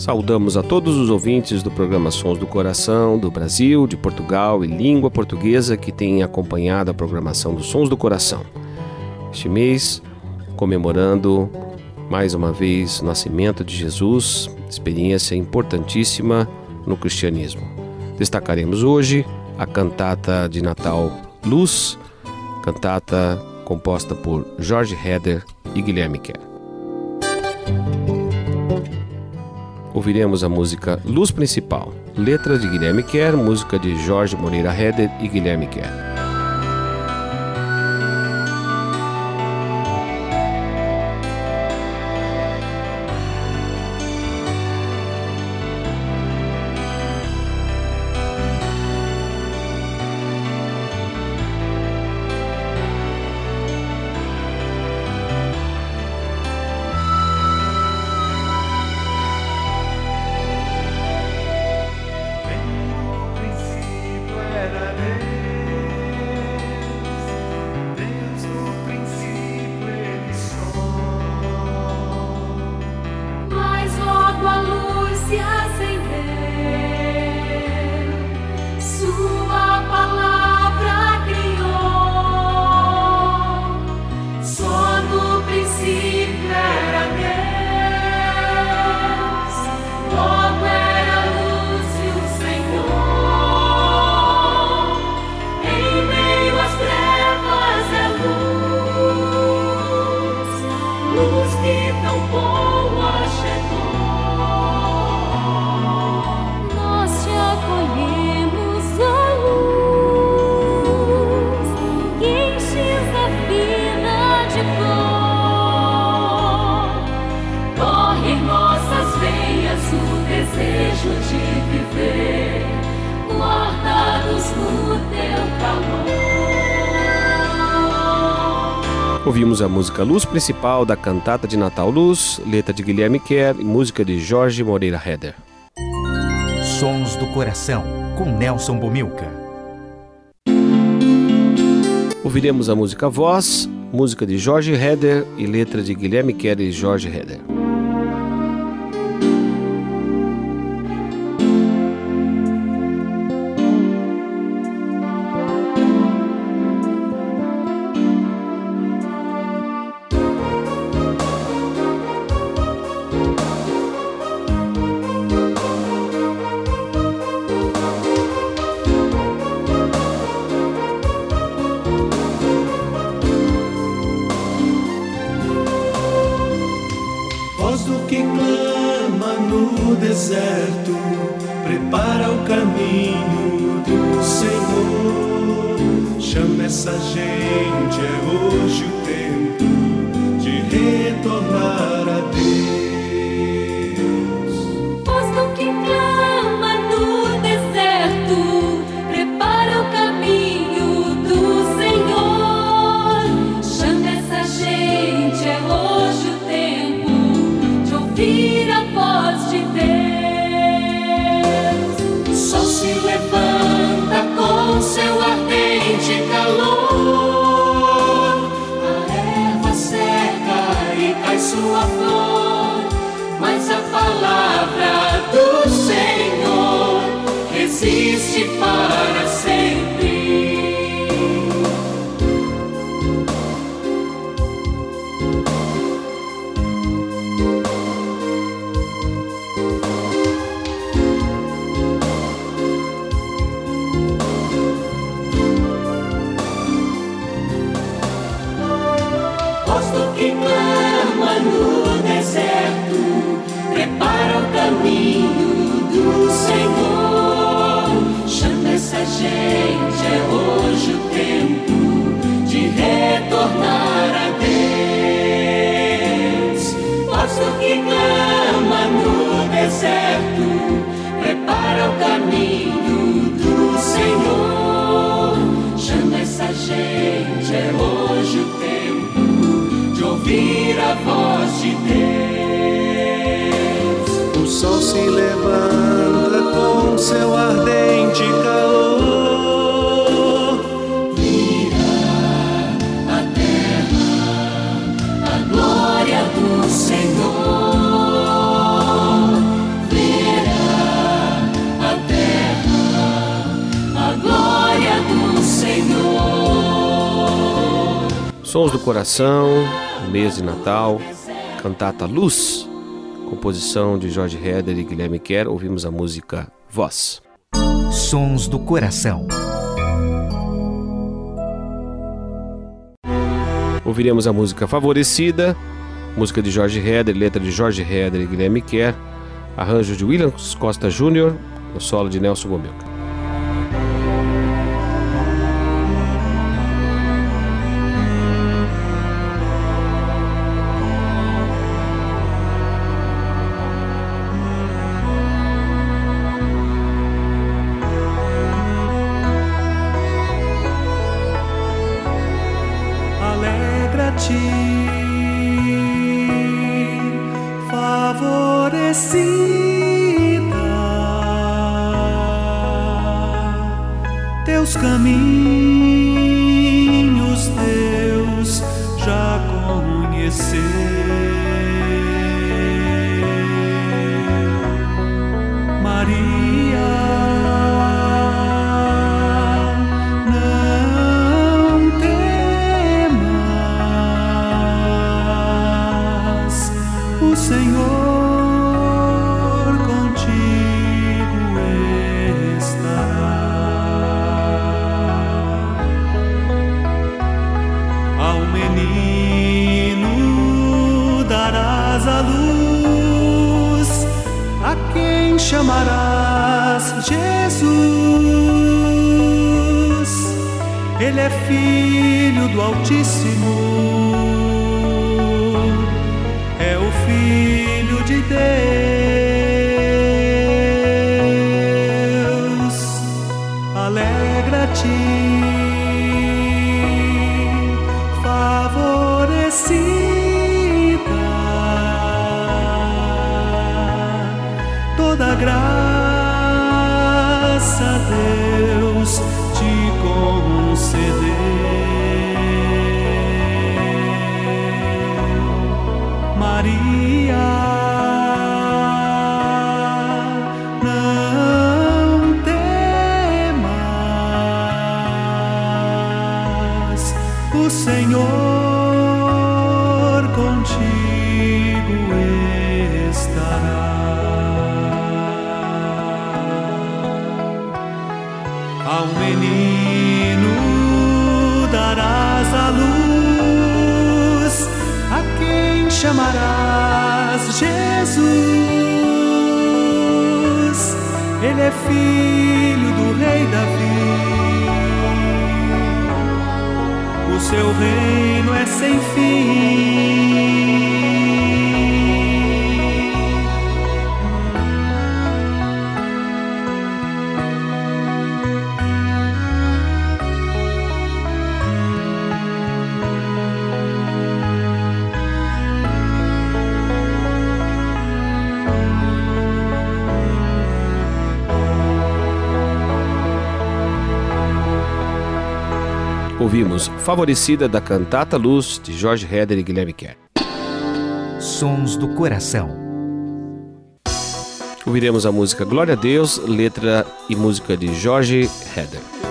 Saudamos a todos os ouvintes do programa Sons do Coração, do Brasil, de Portugal e língua portuguesa que têm acompanhado a programação dos Sons do Coração. Este mês, comemorando mais uma vez o nascimento de Jesus, experiência importantíssima no cristianismo. Destacaremos hoje a cantata de Natal Luz, cantata composta por Jorge Heder e Guilherme Kerr. Ouviremos a música Luz Principal, letra de Guilherme Kerr, música de Jorge Moreira Heder e Guilherme Kerr. Ouvimos a música Luz Principal da cantata de Natal Luz, letra de Guilherme Kerr e música de Jorge Moreira Heder. Sons do Coração, com Nelson Bomilca. Ouviremos a música Voz, música de Jorge Heder e letra de Guilherme Kerr e Jorge Heder. Deserto, prepara o caminho do Senhor. Chama essa gente, é hoje o tempo de retornar sol se levanta com seu ardente calor. a terra, a glória do Senhor. A terra, a glória do Senhor. Sons do Coração, mês de Natal, cantata Luz, composição de Jorge Heder e Guilherme Kerr, ouvimos a música Voz. Sons do Coração. Ouviremos a música Favorecida, música de Jorge Heder, letra de Jorge Heder e Guilherme Kerr, arranjo de William Costa Jr., no solo de Nelson Gomilca. Ouvimos Favorecida da cantata Luz de Jorge Heder e Guilherme Kerr. Sons do Coração. Ouviremos a música Glória a Deus, letra e música de Jorge Heder.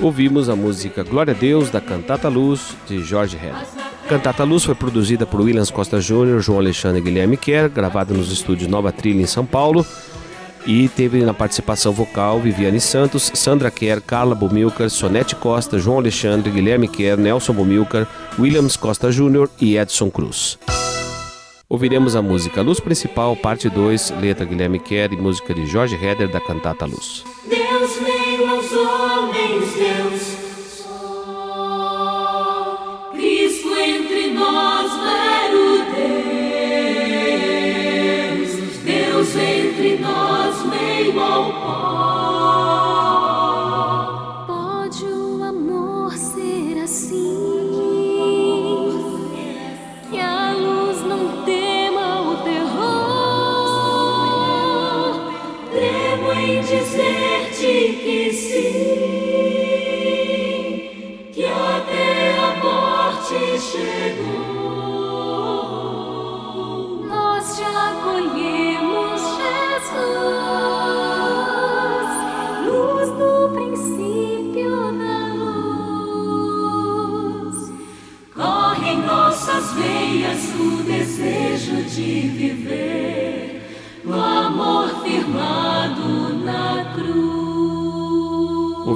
Ouvimos a música Glória a Deus da Cantata Luz de Jorge Heder. Cantata Luz foi produzida por Williams Costa Júnior, João Alexandre e Guilherme Kerr, gravada nos estúdios Nova Trilha em São Paulo e teve na participação vocal Viviane Santos, Sandra Kerr, Carla Bumilcar, Sonete Costa, João Alexandre, Guilherme Kerr, Nelson Bumilcar, Williams Costa Júnior e Edson Cruz. Ouviremos a música Luz Principal, parte 2, letra Guilherme Kerr e música de Jorge Heder da Cantata Luz. Deus veio aos homens, Deus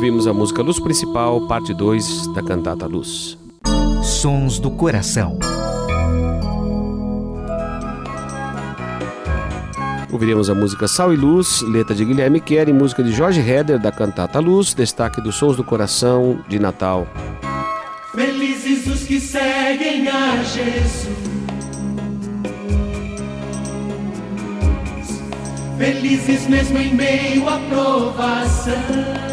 Ouvimos a música Luz Principal, parte 2 da cantata Luz. Sons do Coração. Ouviremos a música Sal e Luz, letra de Guilherme Kerr e música de Jorge Heder da cantata Luz, destaque dos Sons do Coração de Natal. Felizes os que seguem a Jesus. Felizes mesmo em meio à provação.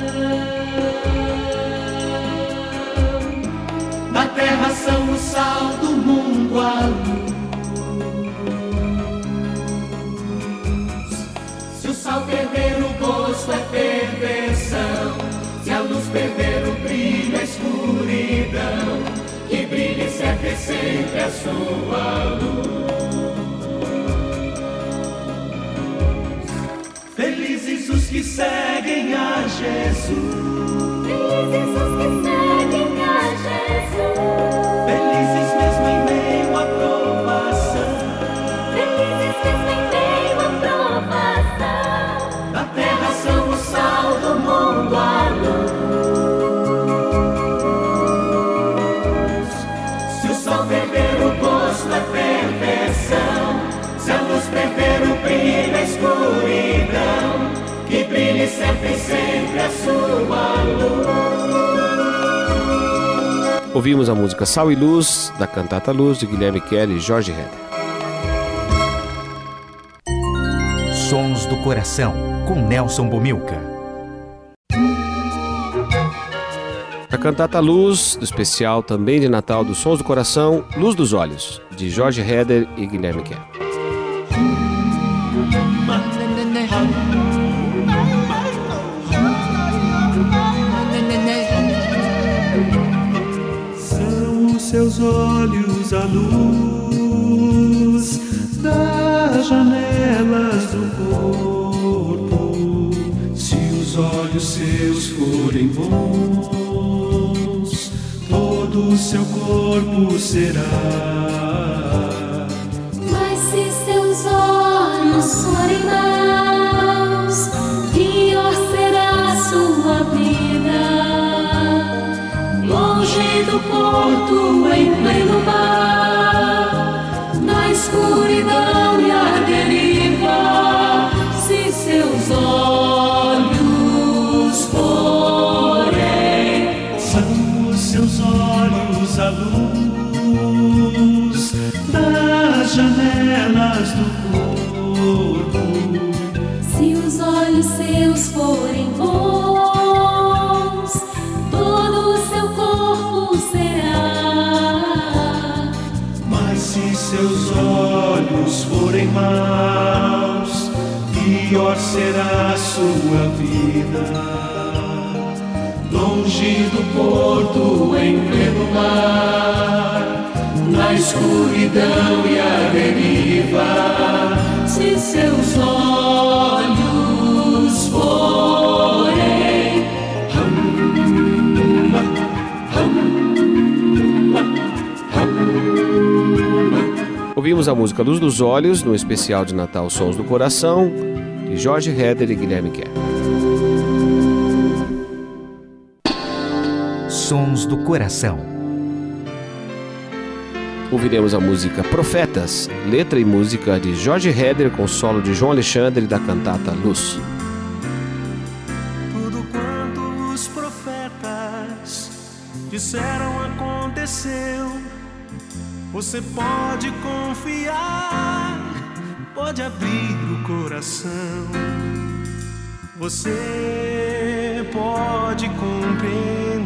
Terra são o sal do mundo a luz. Se o sal perder o gosto é perversão, se a luz perder o brilho é escuridão, que brilhe sempre sempre a sua luz. Felizes os que seguem a Jesus. Felizes os que seguem sempre, sempre a sua luz. Ouvimos a música Sal e Luz, da cantata Luz, de Guilherme Kelly e Jorge Heder. Sons do Coração, com Nelson Bomilca. A cantata Luz, do especial também de Natal dos Sons do Coração, Luz dos Olhos, de Jorge Heder e Guilherme Kerr. Seus olhos a luz das janelas do corpo. Se os olhos seus forem bons, todo o seu corpo será. Mas se seus olhos forem maus, pior será sua vida. Longe do porto, será a sua vida. Longe do porto, em pleno mar, na escuridão e a deriva. Se seus olhos forem Ouvimos a música Luz dos Olhos, no especial de Natal Sons do Coração, de Jorge Heder e Guilherme Kerr. Sons do Coração. Ouviremos a música Profetas, letra e música de Jorge Heder com solo de João Alexandre da cantata Luz. Tudo quanto os profetas disseram aconteceu. Você pode confiar, pode abrir o coração. Você pode compreender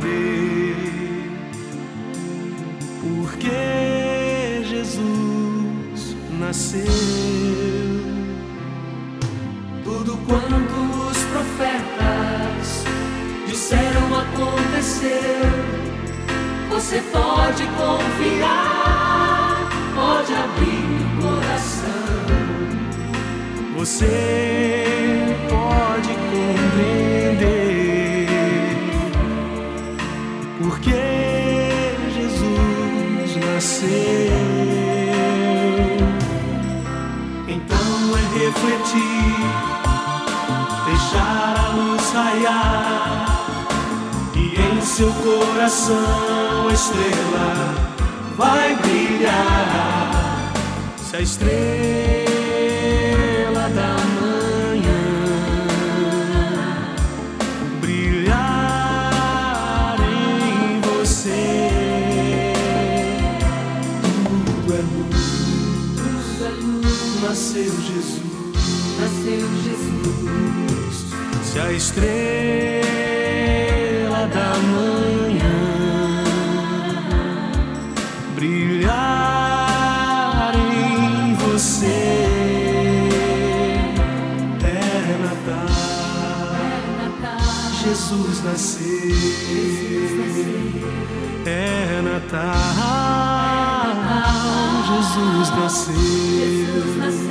porque Jesus nasceu. Tudo quanto os profetas disseram aconteceu. Você pode confiar, pode abrir. Você pode compreender porque Jesus nasceu. Então é refletir, deixar a luz raiar e em seu coração a estrela vai brilhar. Se a estrela Nasceu Jesus. nasceu Jesus. Se a estrela da manhã brilhar em você, é Natal. Jesus nasceu. É Natal. Jesus nasceu.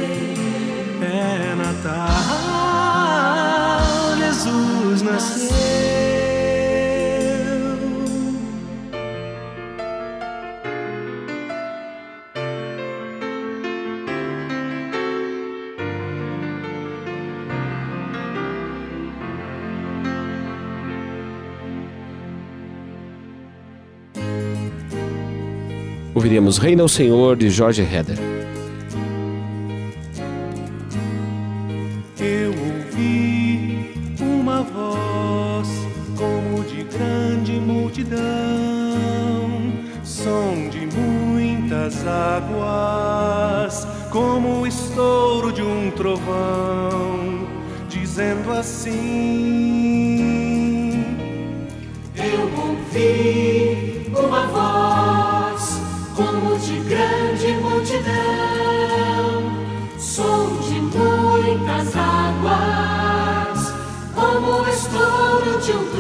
É Natal, Jesus nasceu. Ouviremos Reina o Senhor de Jorge Heder. Multidão, som de muitas águas como o estouro de um trovão, dizendo assim: Eu ouvi uma voz como de grande multidão, som de muitas águas, como o estouro de um trovão,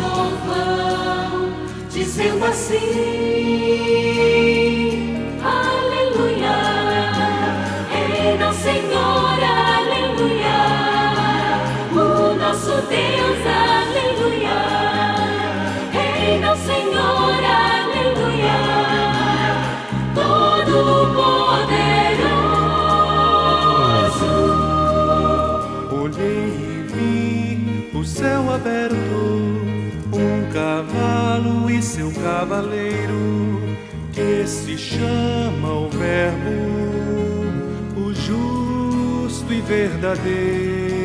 dizendo assim. Cavaleiro, que se chama o Verbo e verdadeiro.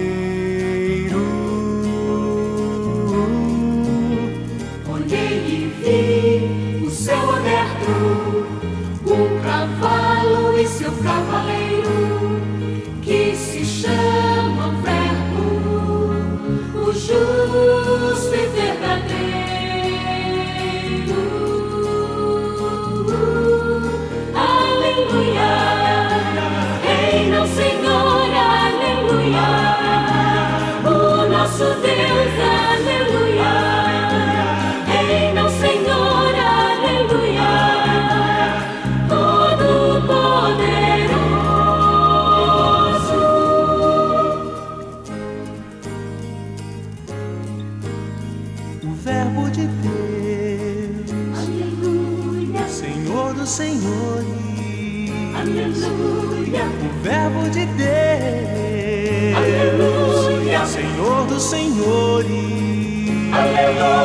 Lord.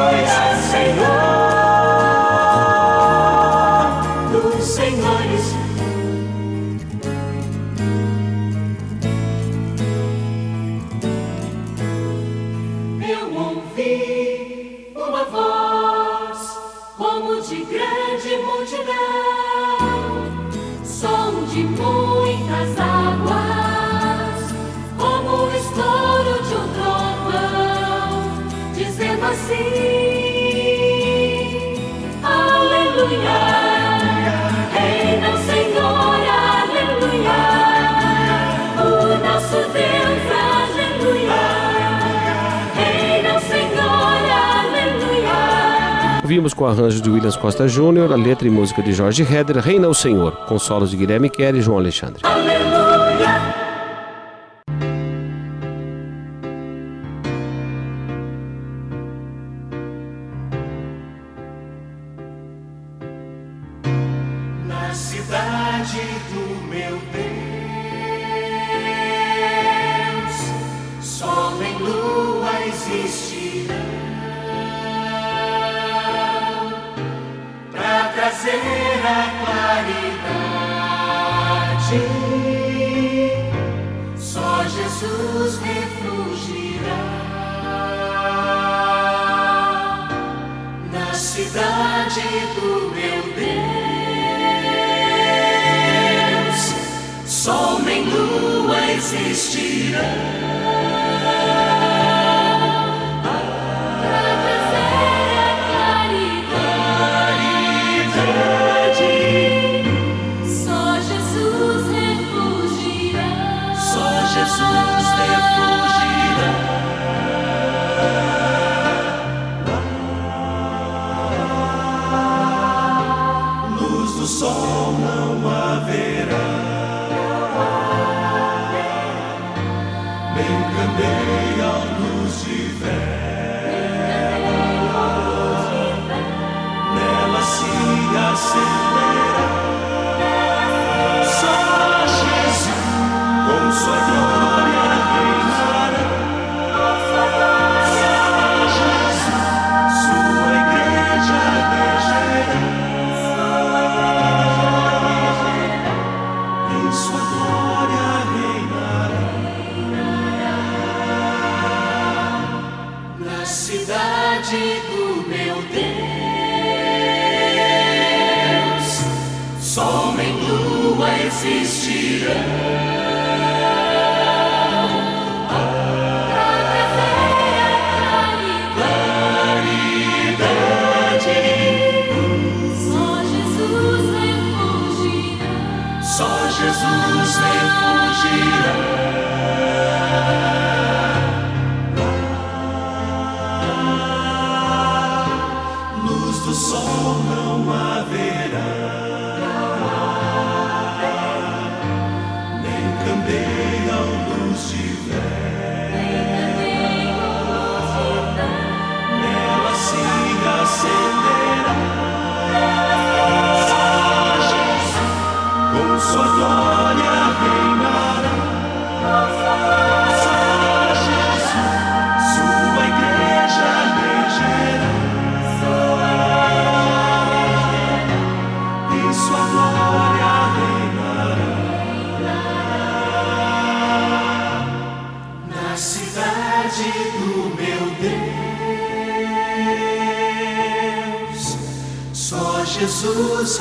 Ouvimos com arranjo de Williams Costa Júnior, a letra e música de Jorge Heder, Reina o Senhor, com solos de Guilherme Kerr e João Alexandre.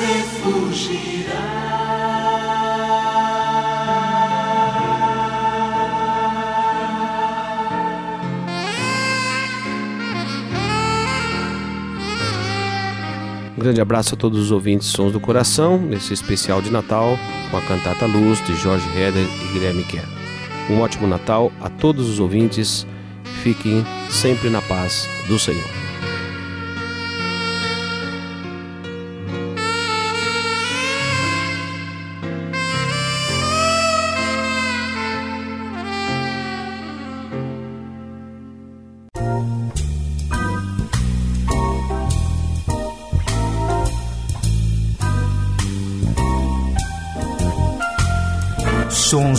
Jesus refugirá. Um grande abraço a todos os ouvintes Sons do Coração, nesse especial de Natal, com a cantata Luz de Jorge Heder e Guilherme Kerr. Um ótimo Natal a todos os ouvintes. Fiquem sempre na paz do Senhor.